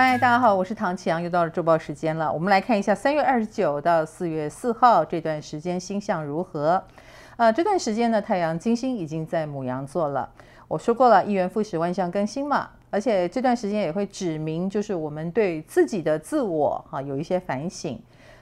嗨，大家好，我是唐启阳，又到了周报时间了。我们来看一下三月二十九到四月四号这段时间星象如何。呃，这段时间呢，太阳金星已经在母羊座了。我说过了，一元复始，万象更新嘛。而且这段时间也会指明，就是我们对自己的自我哈、有一些反省。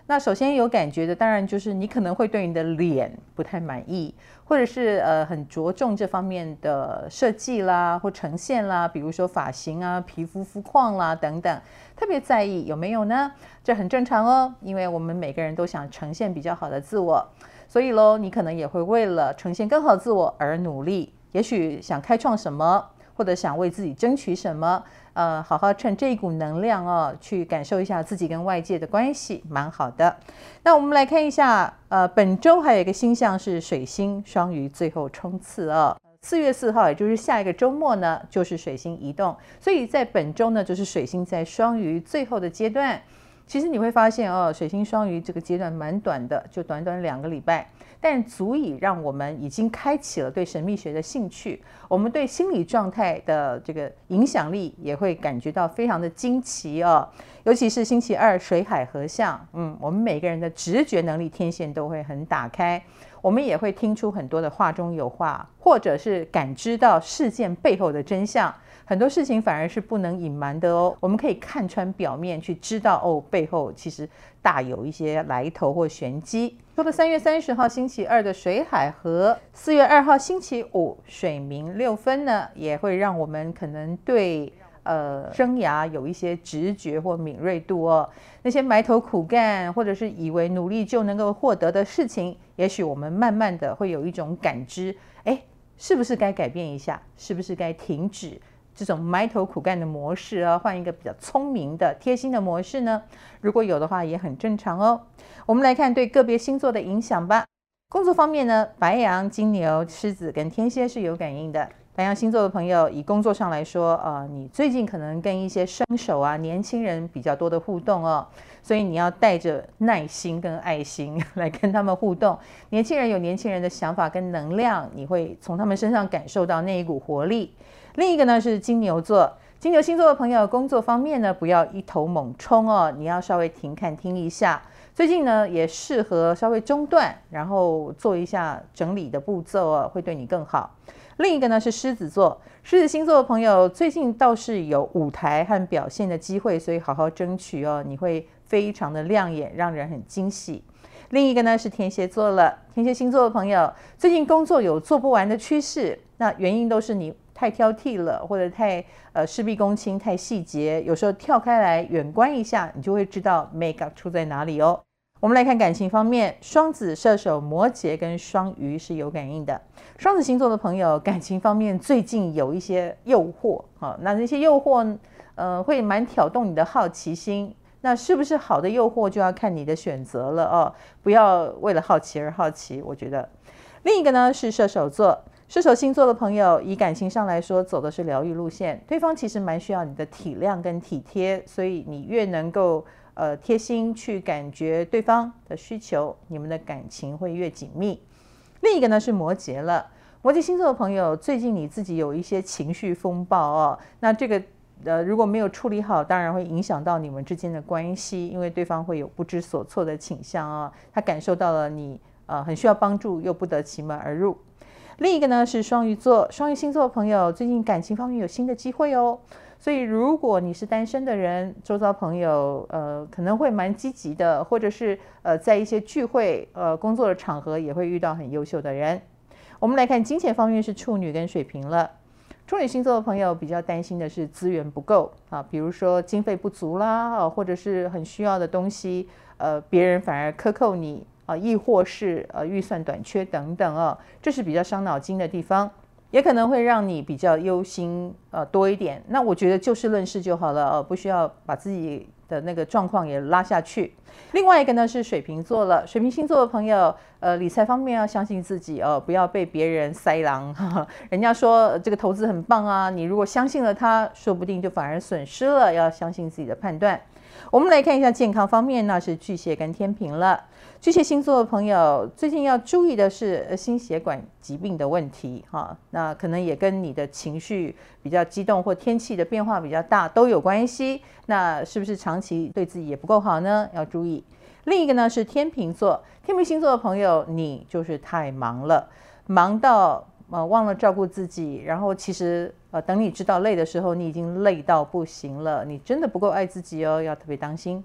那首先有感觉的，当然就是你可能会对你的脸不太满意，或者是呃很着重这方面的设计啦或呈现啦，比如说发型啊、皮肤肤况啦等等，特别在意有没有呢？这很正常哦，因为我们每个人都想呈现比较好的自我，所以喽，你可能也会为了呈现更好自我而努力，也许想开创什么。或者想为自己争取什么，呃，好好趁这一股能量哦，去感受一下自己跟外界的关系，蛮好的。那我们来看一下，呃，本周还有一个星象是水星双鱼最后冲刺哦。四月四号，也就是下一个周末呢，就是水星移动，所以在本周呢，就是水星在双鱼最后的阶段。其实你会发现哦，水星双鱼这个阶段蛮短的，就短短两个礼拜。但足以让我们已经开启了对神秘学的兴趣，我们对心理状态的这个影响力也会感觉到非常的惊奇哦。尤其是星期二水海合相，嗯，我们每个人的直觉能力天线都会很打开，我们也会听出很多的话中有话，或者是感知到事件背后的真相。很多事情反而是不能隐瞒的哦，我们可以看穿表面，去知道哦，背后其实大有一些来头或玄机。说了三月三十号星期二的水海合，四月二号星期五水冥六分呢，也会让我们可能对呃生涯有一些直觉或敏锐度哦。那些埋头苦干或者是以为努力就能够获得的事情，也许我们慢慢的会有一种感知，哎，是不是该改变一下？是不是该停止？这种埋头苦干的模式啊，换一个比较聪明的、贴心的模式呢？如果有的话，也很正常哦。我们来看对个别星座的影响吧。工作方面呢，白羊、金牛、狮子跟天蝎是有感应的。白羊星座的朋友，以工作上来说，呃，你最近可能跟一些生手啊、年轻人比较多的互动哦，所以你要带着耐心跟爱心 来跟他们互动。年轻人有年轻人的想法跟能量，你会从他们身上感受到那一股活力。另一个呢是金牛座，金牛星座的朋友，工作方面呢不要一头猛冲哦，你要稍微停看听一下。最近呢也适合稍微中断，然后做一下整理的步骤哦，会对你更好。另一个呢是狮子座，狮子星座的朋友最近倒是有舞台和表现的机会，所以好好争取哦，你会非常的亮眼，让人很惊喜。另一个呢是天蝎座了，天蝎星座的朋友最近工作有做不完的趋势，那原因都是你。太挑剔了，或者太呃事必躬亲，太细节，有时候跳开来远观一下，你就会知道 make up 出在哪里哦。我们来看感情方面，双子、射手、摩羯跟双鱼是有感应的。双子星座的朋友，感情方面最近有一些诱惑哈，那那些诱惑呃会蛮挑动你的好奇心，那是不是好的诱惑就要看你的选择了哦，不要为了好奇而好奇，我觉得。另一个呢是射手座。射手星座的朋友，以感情上来说，走的是疗愈路线。对方其实蛮需要你的体谅跟体贴，所以你越能够呃贴心去感觉对方的需求，你们的感情会越紧密。另一个呢是摩羯了，摩羯星座的朋友，最近你自己有一些情绪风暴哦，那这个呃如果没有处理好，当然会影响到你们之间的关系，因为对方会有不知所措的倾向啊、哦，他感受到了你呃很需要帮助，又不得其门而入。另一个呢是双鱼座，双鱼星座的朋友最近感情方面有新的机会哦，所以如果你是单身的人，周遭朋友呃可能会蛮积极的，或者是呃在一些聚会呃工作的场合也会遇到很优秀的人。我们来看金钱方面是处女跟水瓶了，处女星座的朋友比较担心的是资源不够啊，比如说经费不足啦，或者是很需要的东西，呃别人反而克扣你。啊，亦或是呃预算短缺等等啊，这是比较伤脑筋的地方，也可能会让你比较忧心呃多一点。那我觉得就事论事就好了，呃，不需要把自己的那个状况也拉下去。另外一个呢是水瓶座了，水瓶星座的朋友，呃，理财方面要相信自己哦，不要被别人塞狼。呵呵，人家说这个投资很棒啊，你如果相信了他，说不定就反而损失了。要相信自己的判断。我们来看一下健康方面，那是巨蟹跟天秤了。巨蟹星座的朋友最近要注意的是心血管疾病的问题，哈，那可能也跟你的情绪比较激动或天气的变化比较大都有关系。那是不是长期对自己也不够好呢？要注意。另一个呢是天秤座，天秤星座的朋友，你就是太忙了，忙到呃忘了照顾自己，然后其实呃等你知道累的时候，你已经累到不行了，你真的不够爱自己哦，要特别当心。